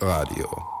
Beatnik Radio.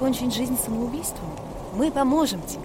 Покончить жизнь самоубийством? Мы поможем тебе.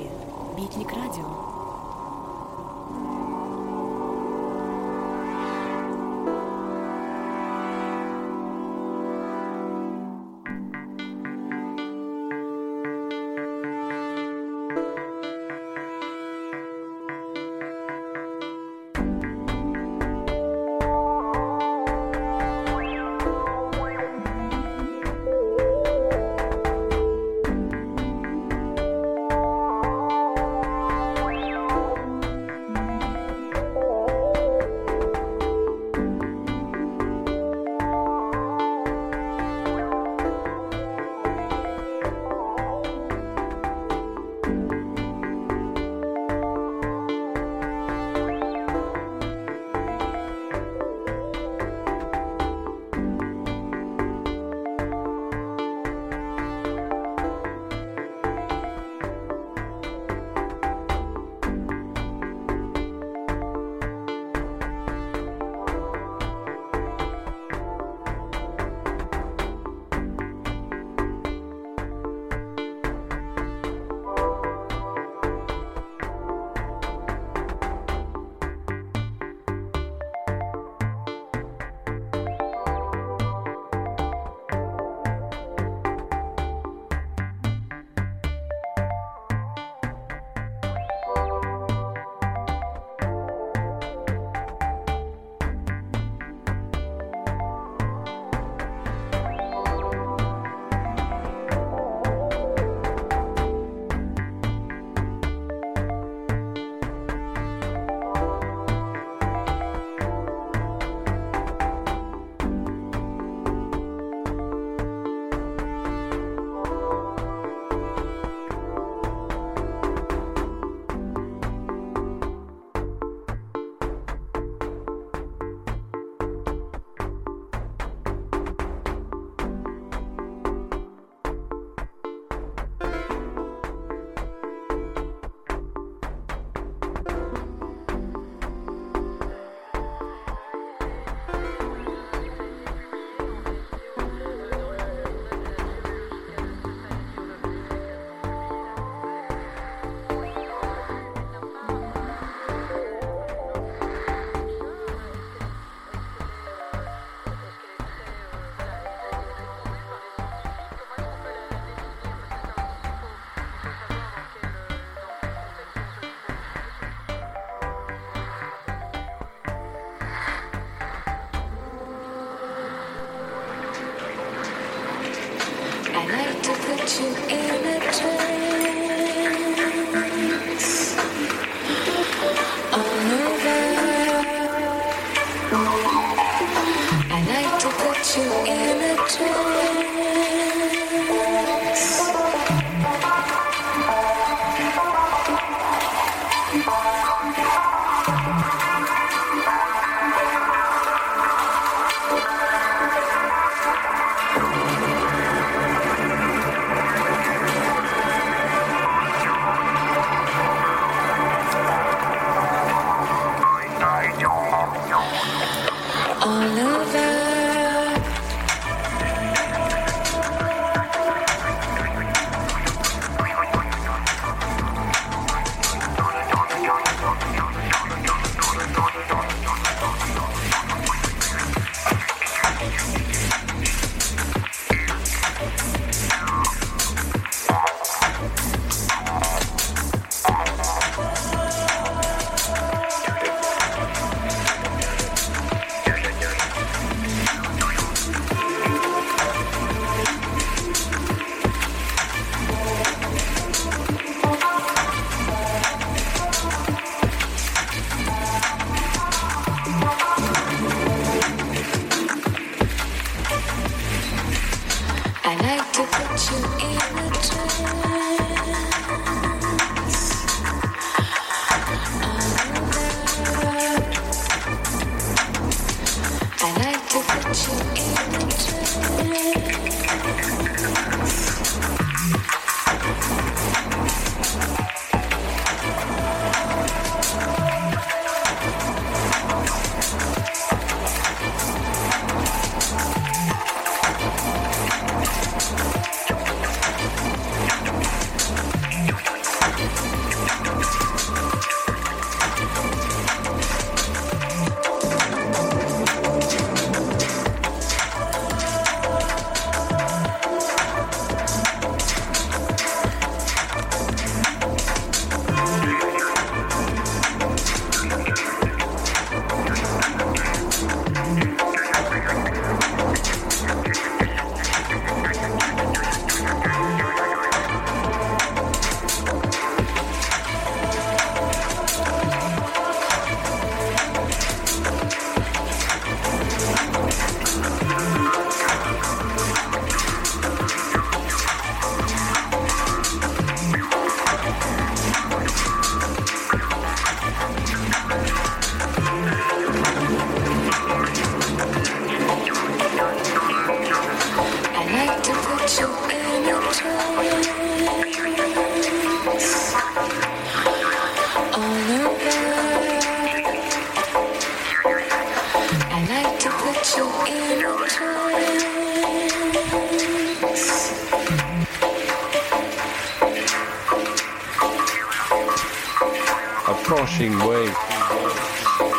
washing way.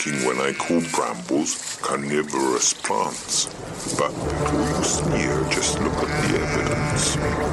When I call brambles carnivorous plants. But before you sneer, just look at the evidence.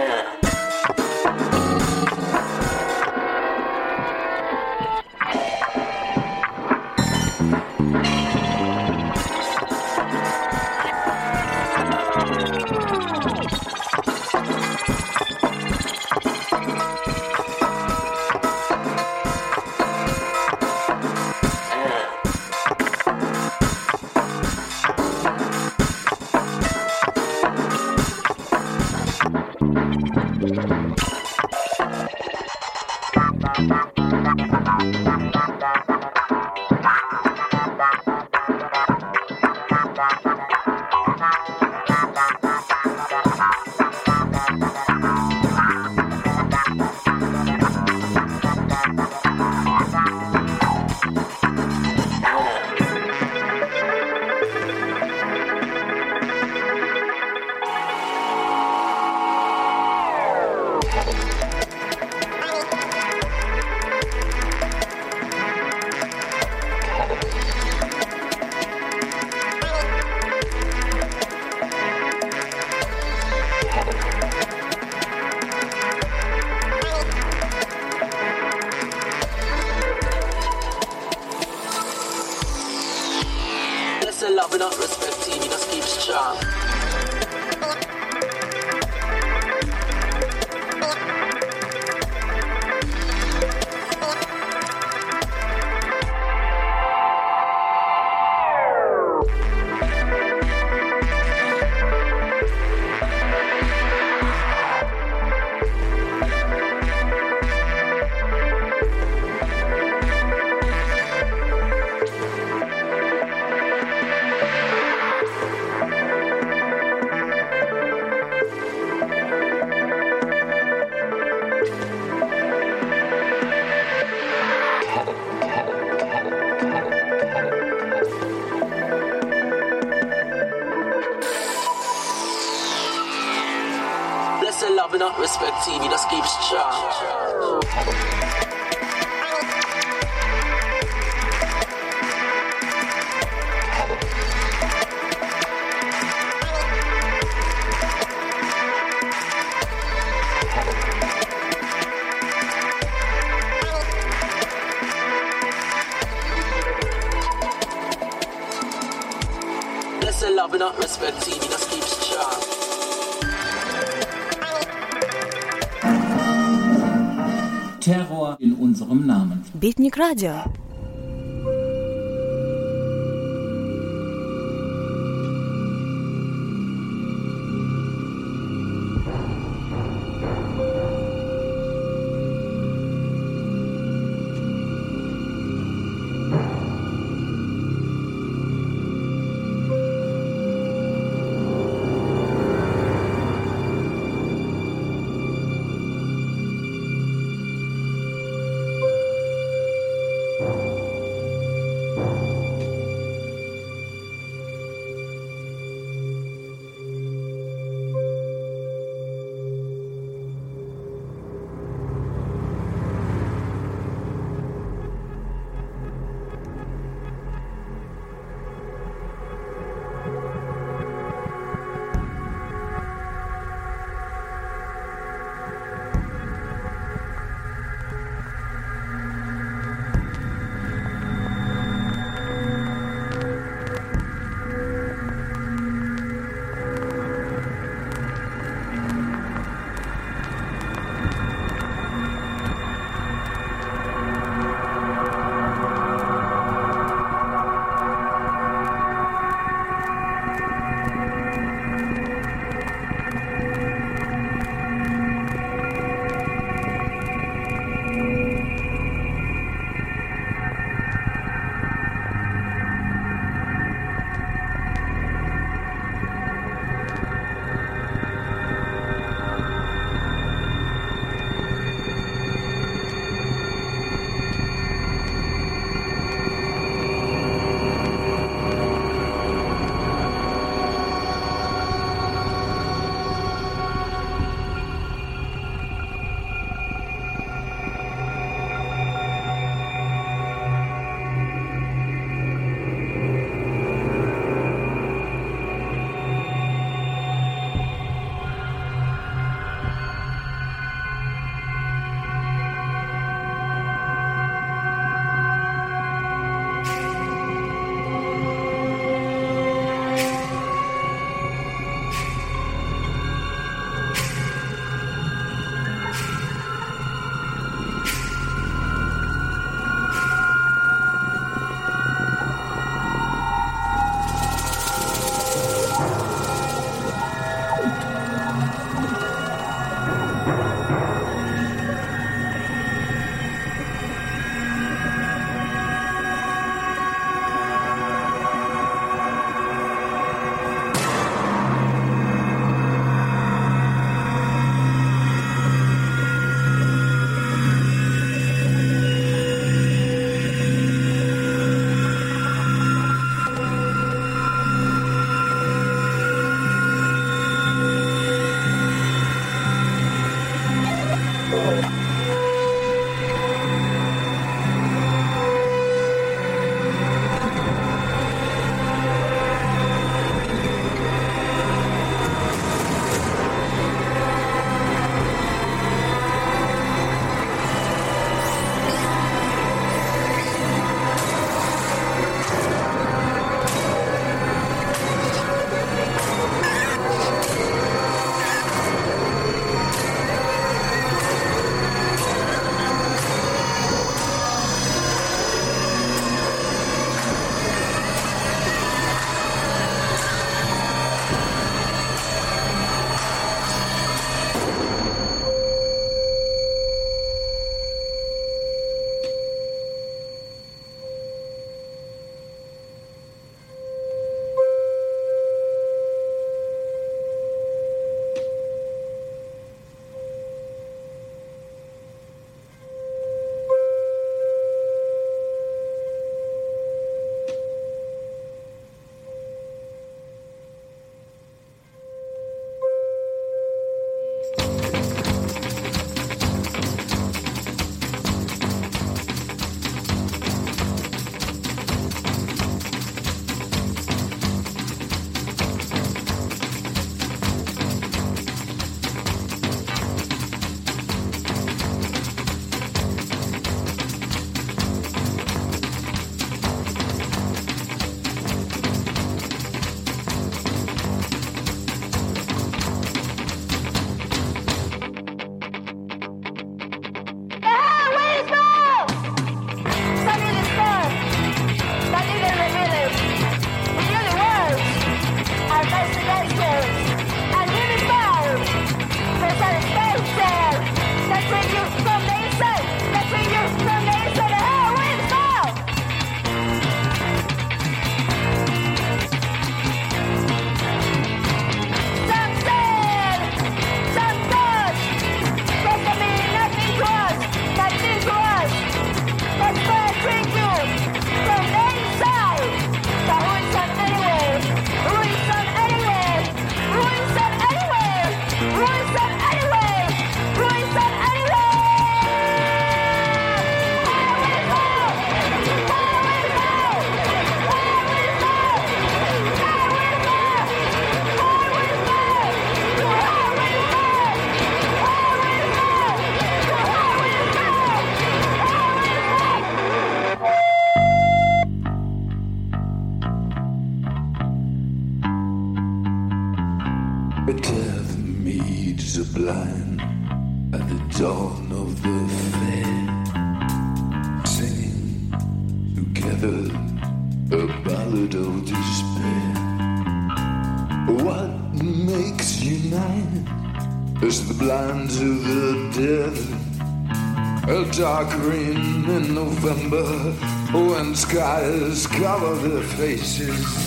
Yeah. Радио. follow their faces.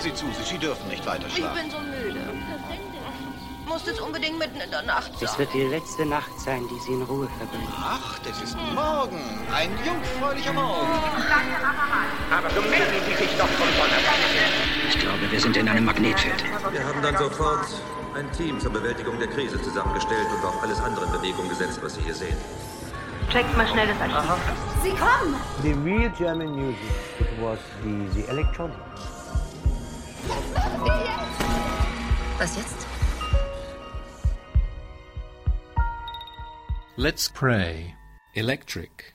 Hören Sie zu, Sie dürfen nicht weiter Ich schlafen. bin so müde. Muss jetzt unbedingt mitten in der Nacht Es sein. wird die letzte Nacht sein, die Sie in Ruhe verbringen. Ach, das ist morgen. Ein jungfräulicher Morgen. Aber so melden Sie sich doch von Ich glaube, wir sind in einem Magnetfeld. Wir haben dann sofort ein Team zur Bewältigung der Krise zusammengestellt und auch alles andere in Bewegung gesetzt, was Sie hier sehen. Checkt mal schnell das Archiv. Sie kommen! The real German music, it was the, the electronic. Was jetzt? Let's pray. Electric.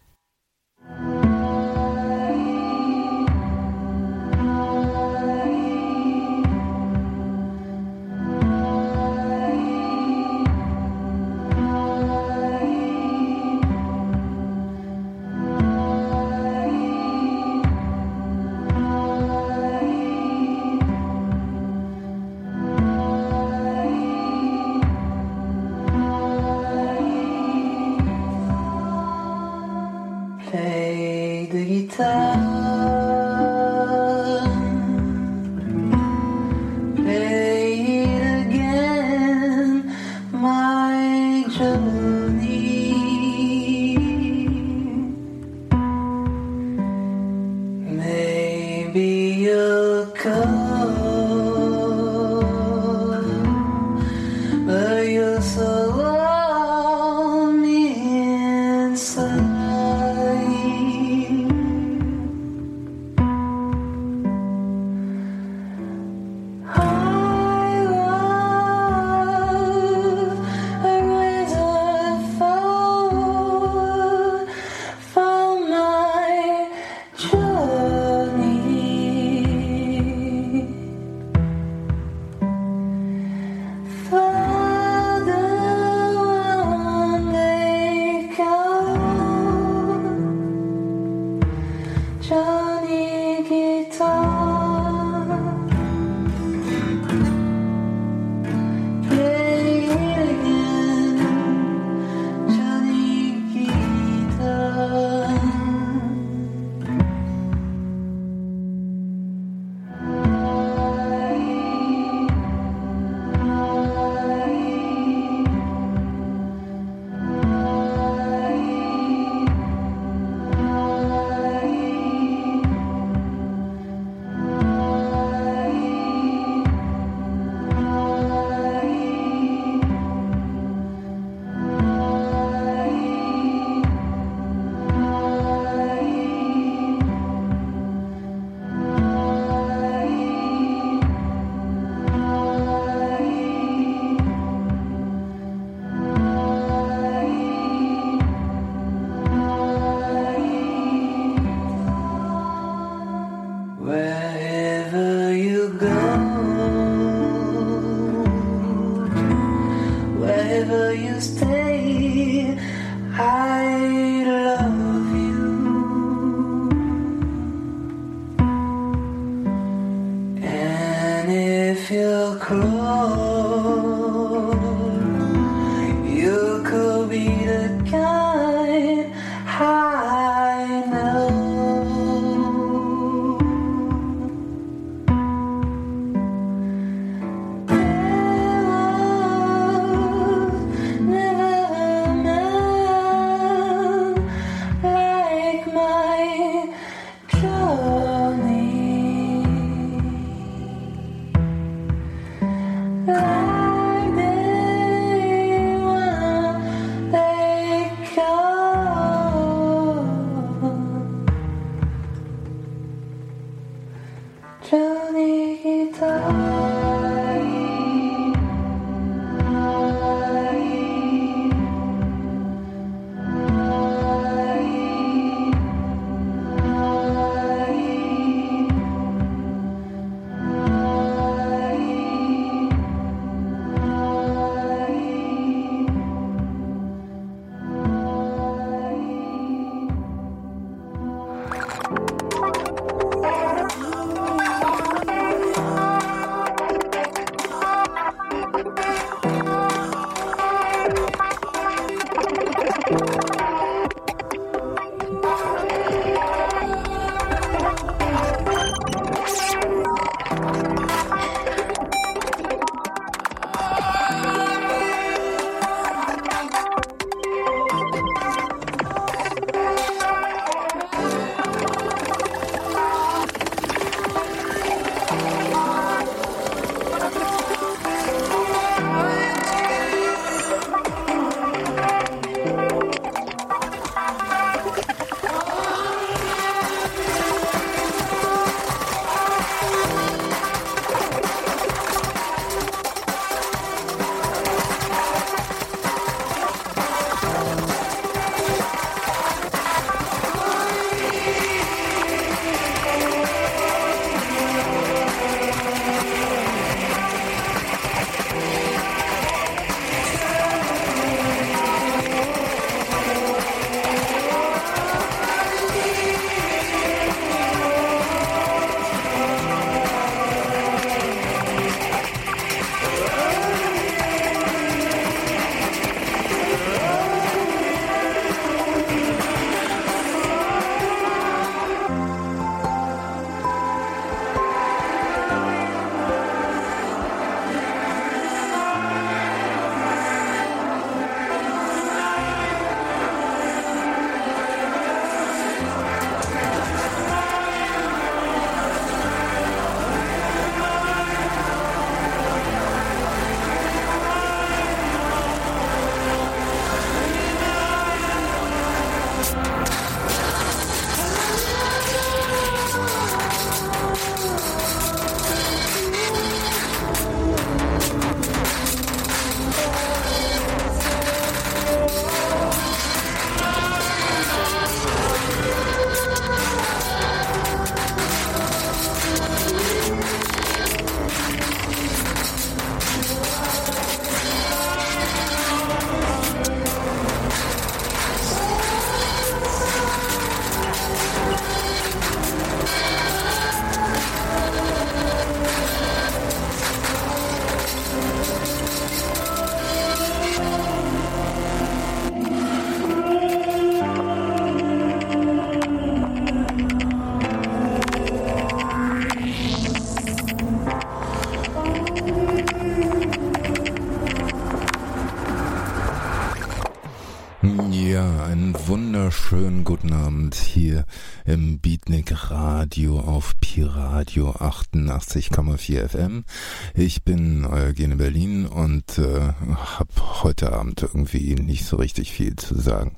Wunderschönen guten Abend hier im Beatnik Radio auf Pi Radio 88,4 FM. Ich bin Eugen Berlin und äh, habe heute Abend irgendwie nicht so richtig viel zu sagen.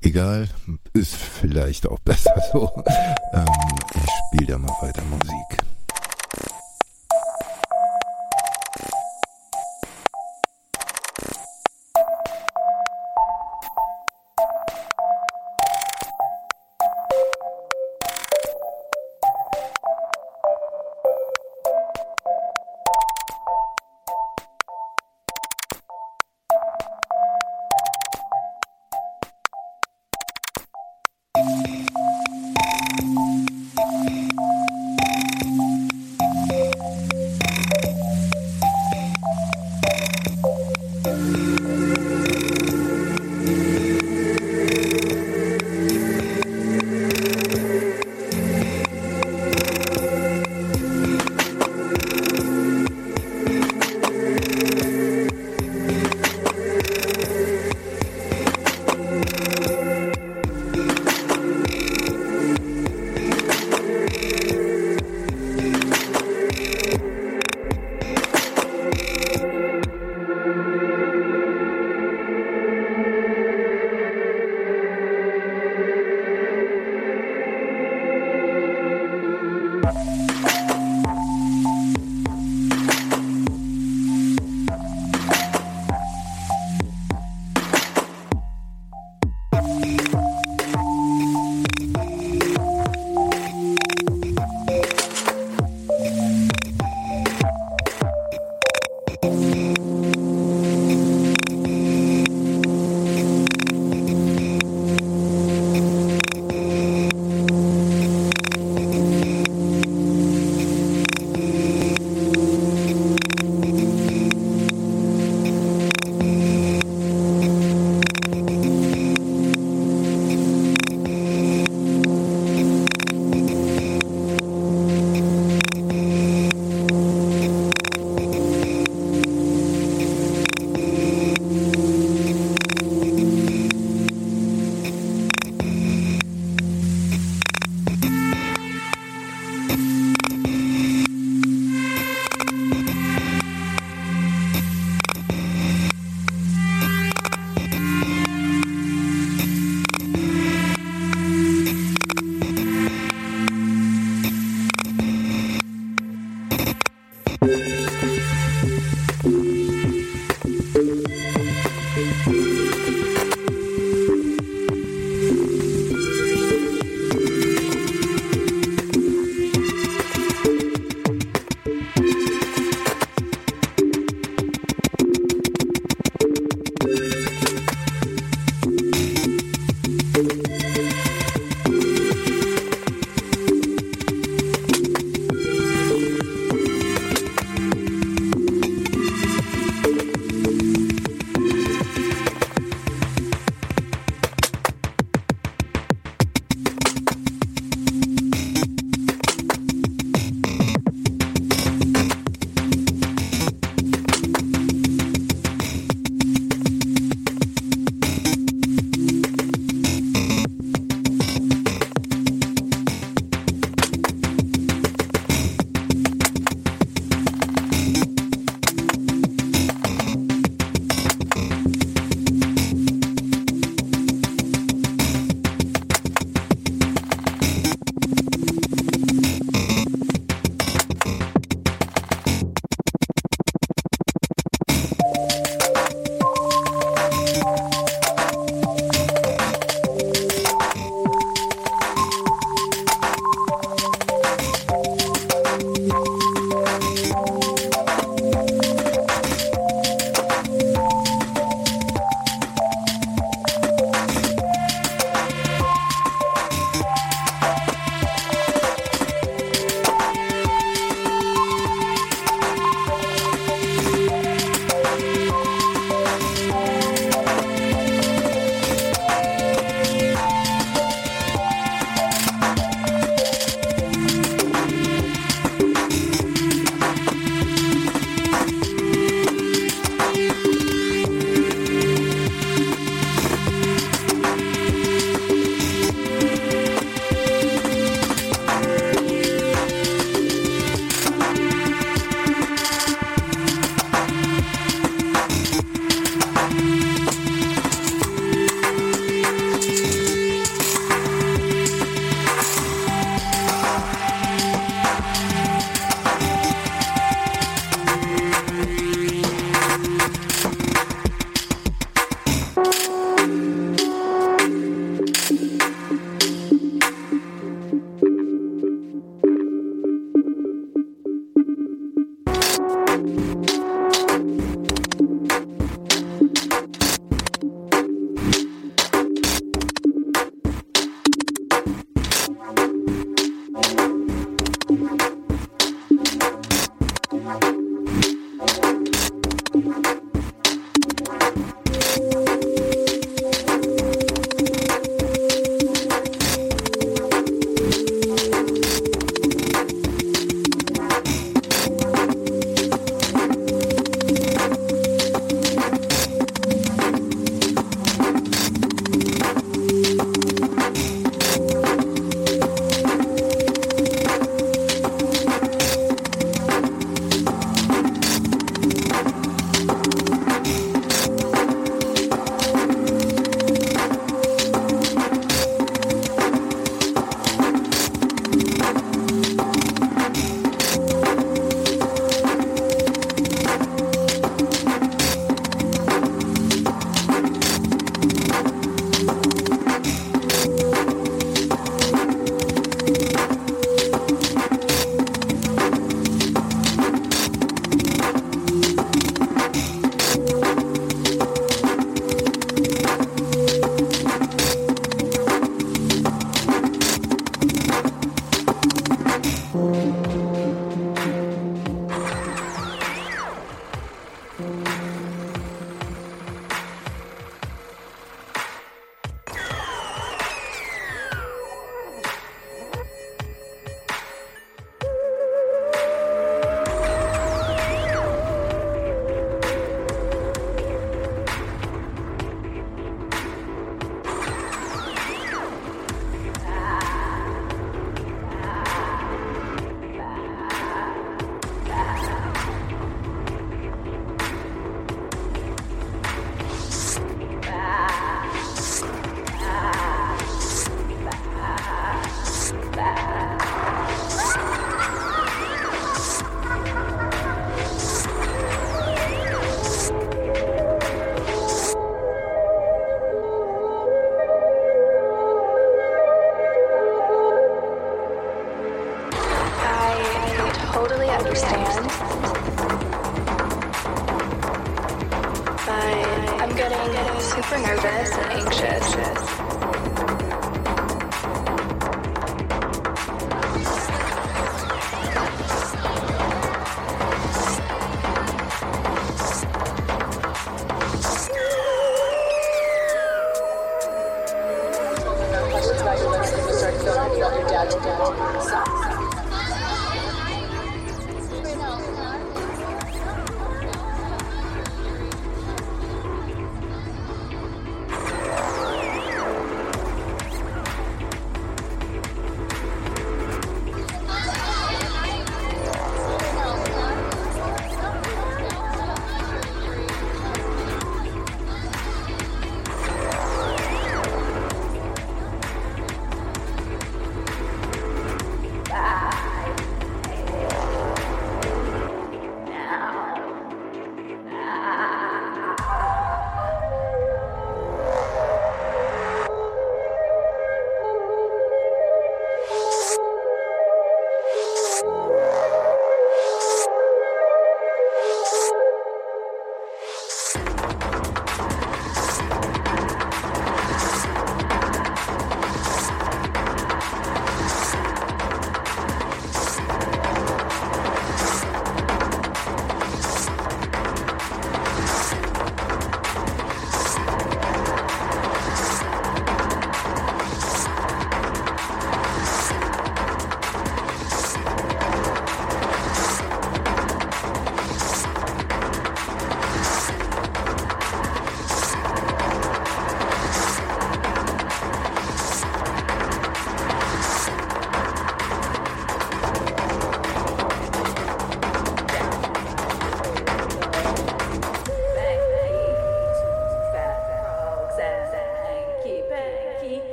Egal, ist vielleicht auch besser so. ähm, ich spiele da mal weiter Musik.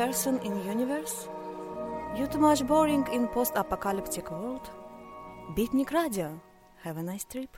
Person in universe? You too much boring in post-apocalyptic world? Beatnik Radio. Have a nice trip.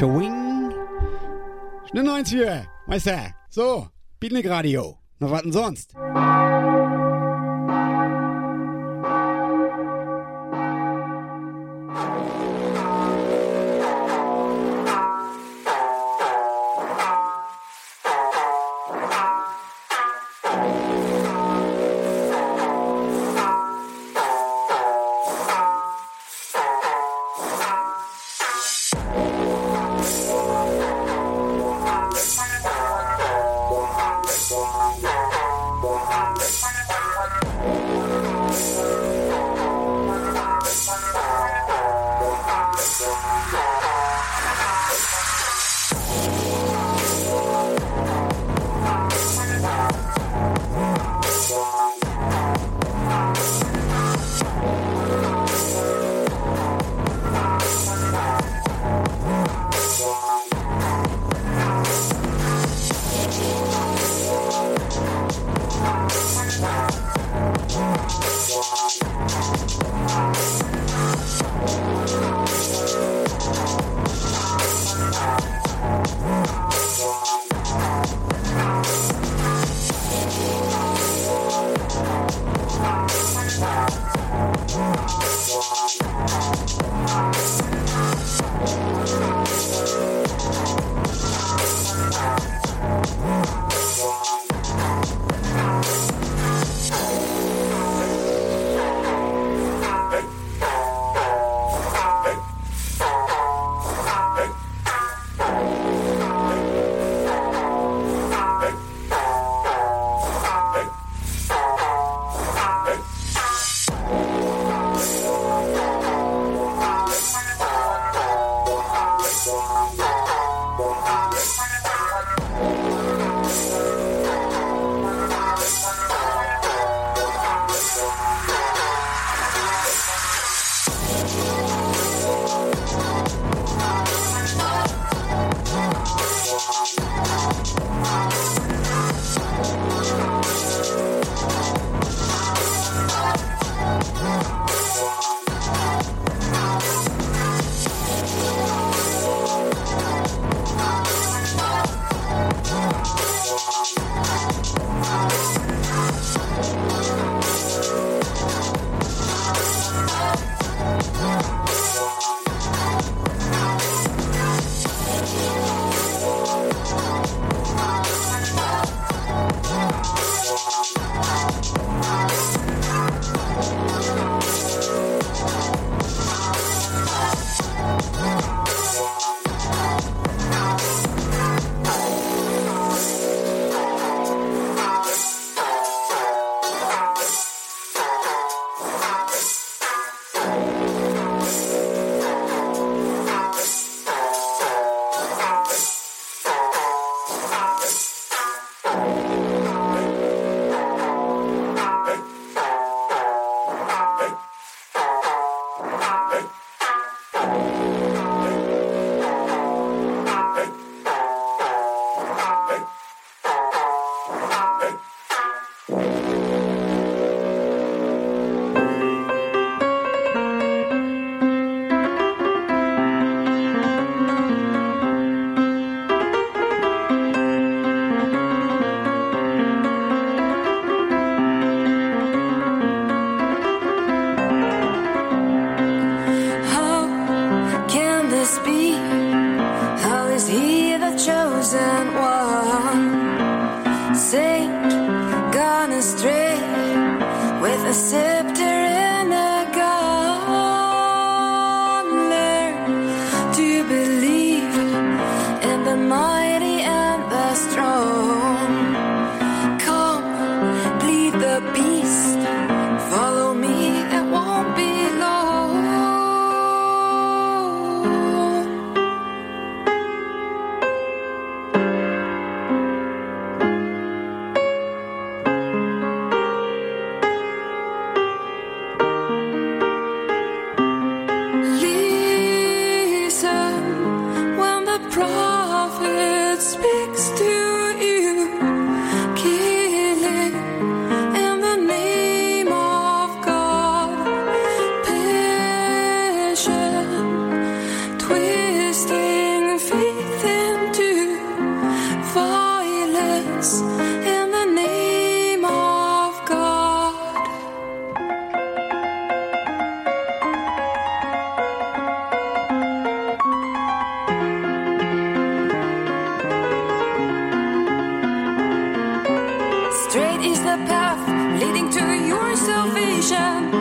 Schwing. Schnell 90, Meister. So, Beatnik Radio. Noch was denn sonst? leading to your salvation.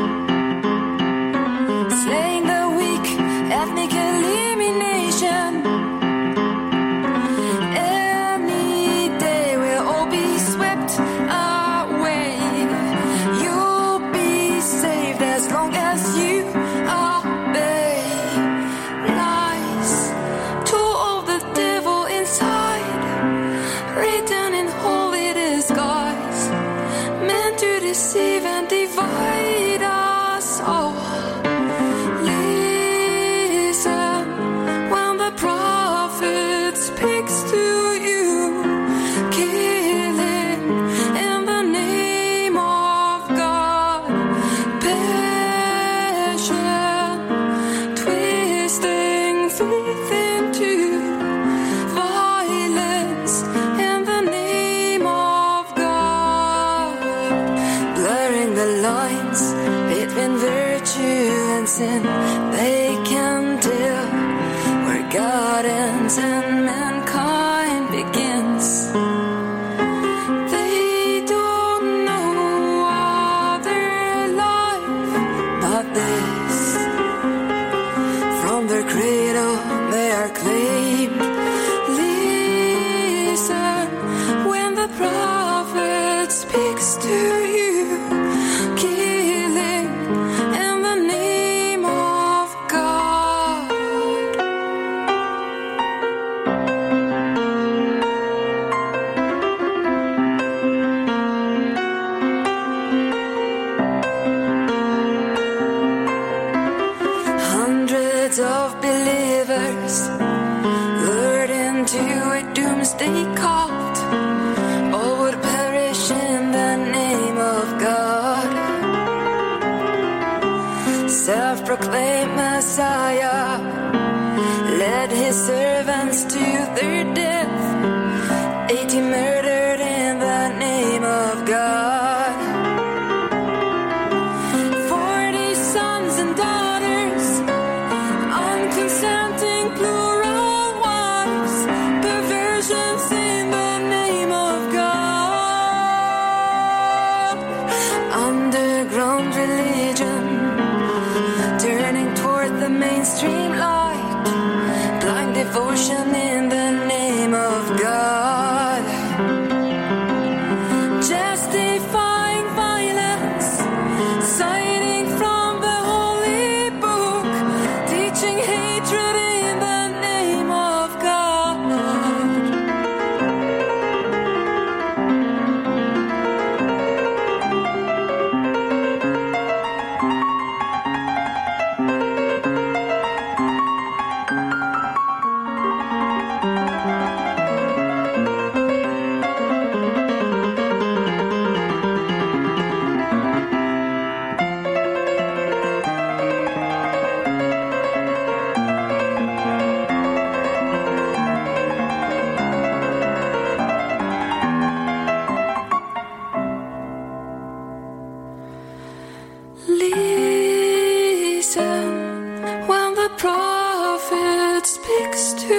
that speaks to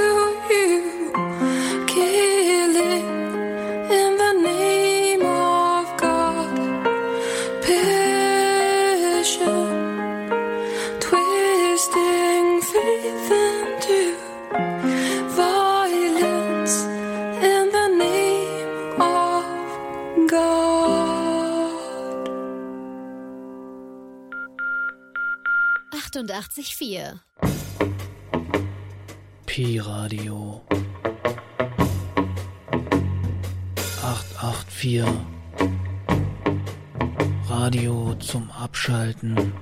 you. Kill it in the name of God. Passion, twisting faith into violence in the name of God. Achtundachtzig vier. Pi-Radio. 884 Radio zum Abschalten.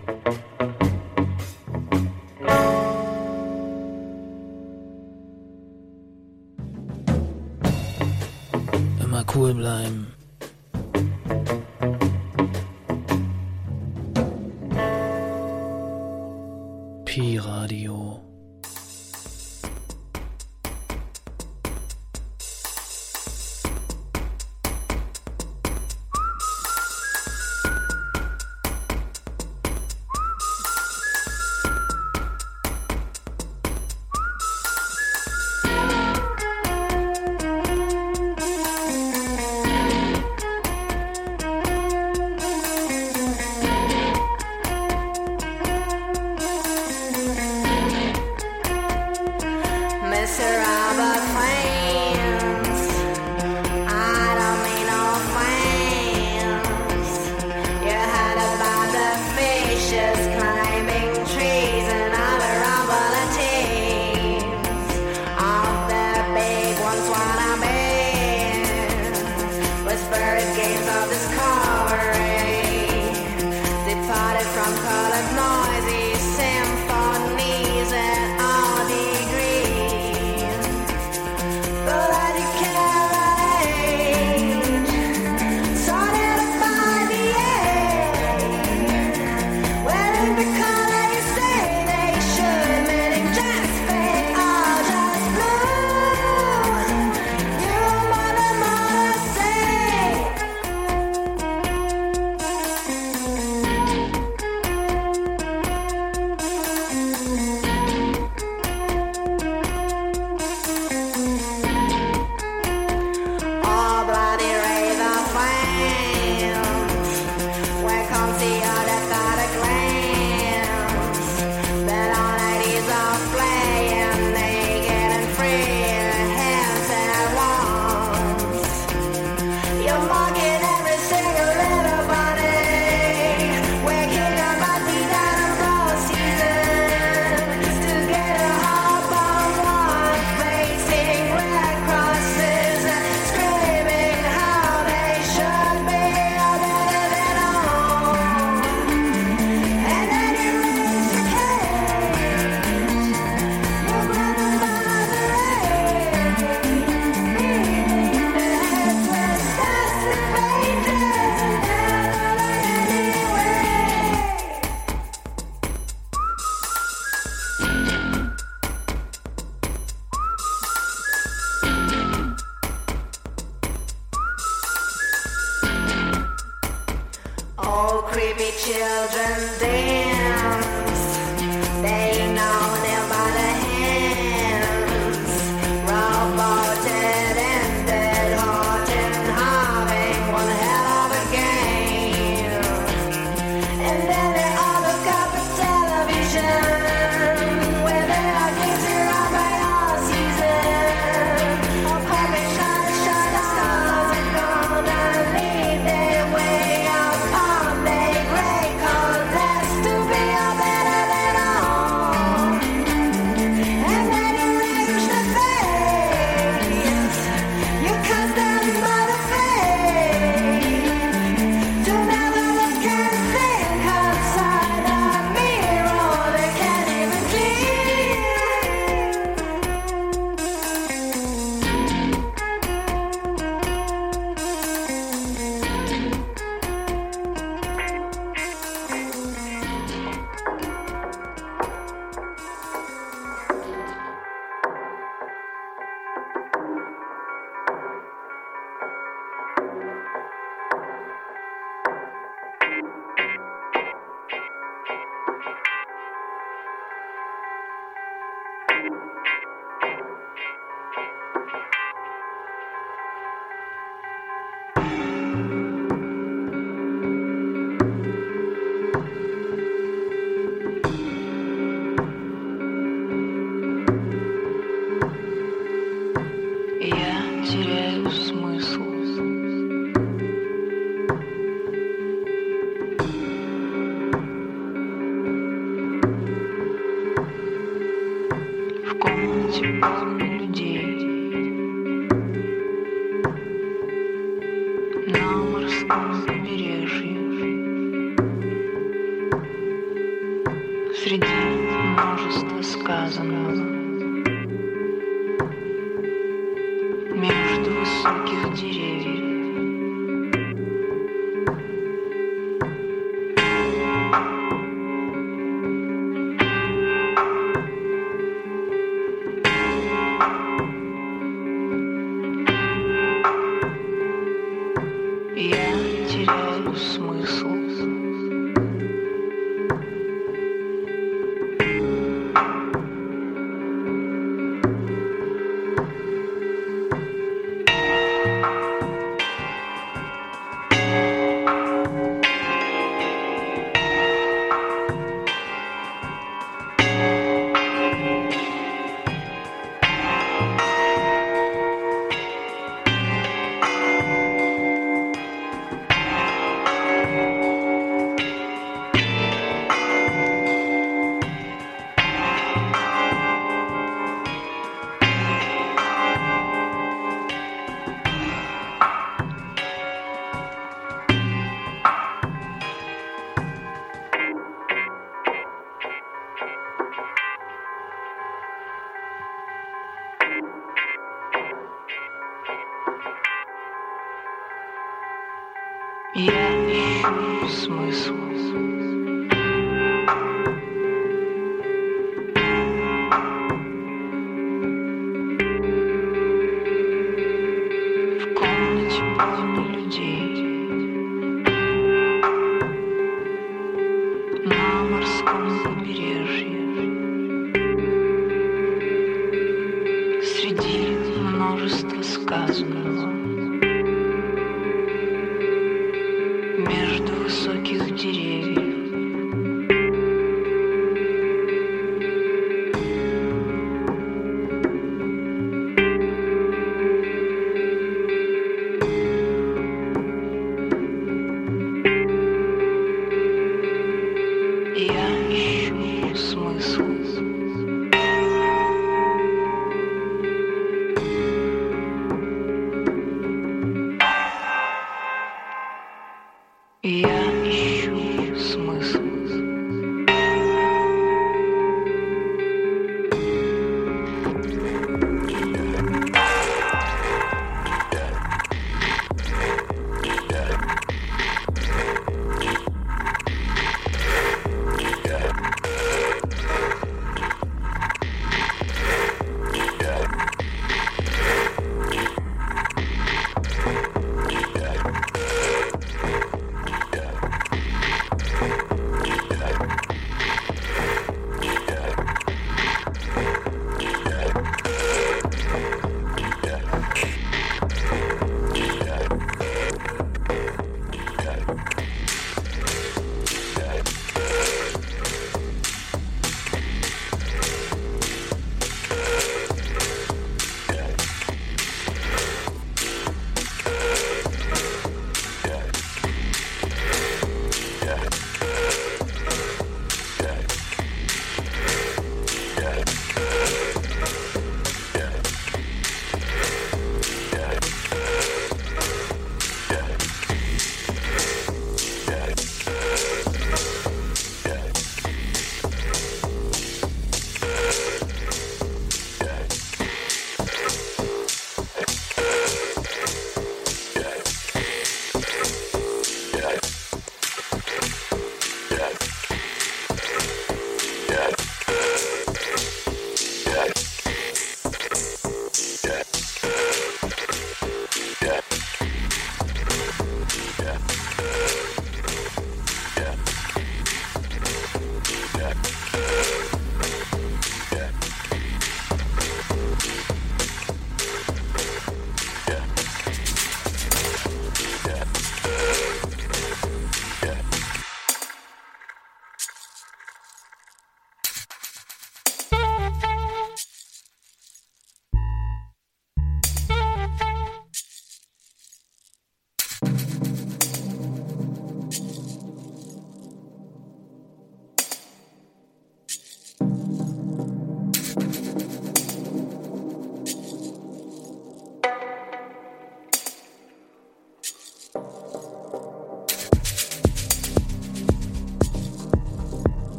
Среди множества сказанного.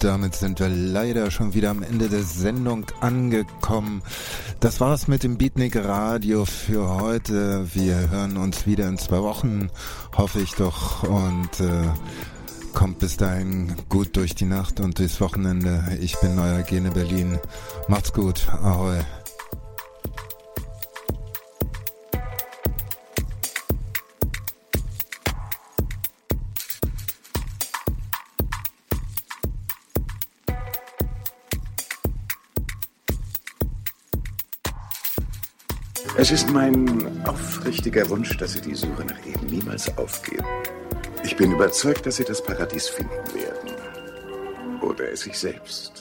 Damit sind wir leider schon wieder am Ende der Sendung angekommen. Das war's mit dem Beatnik Radio für heute. Wir hören uns wieder in zwei Wochen, hoffe ich doch. Und äh, kommt bis dahin gut durch die Nacht und durchs Wochenende. Ich bin euer Gene Berlin. Macht's gut. Ahoi. Es ist mein aufrichtiger Wunsch, dass Sie die Suche nach ihm niemals aufgeben. Ich bin überzeugt, dass Sie das Paradies finden werden. Oder es sich selbst.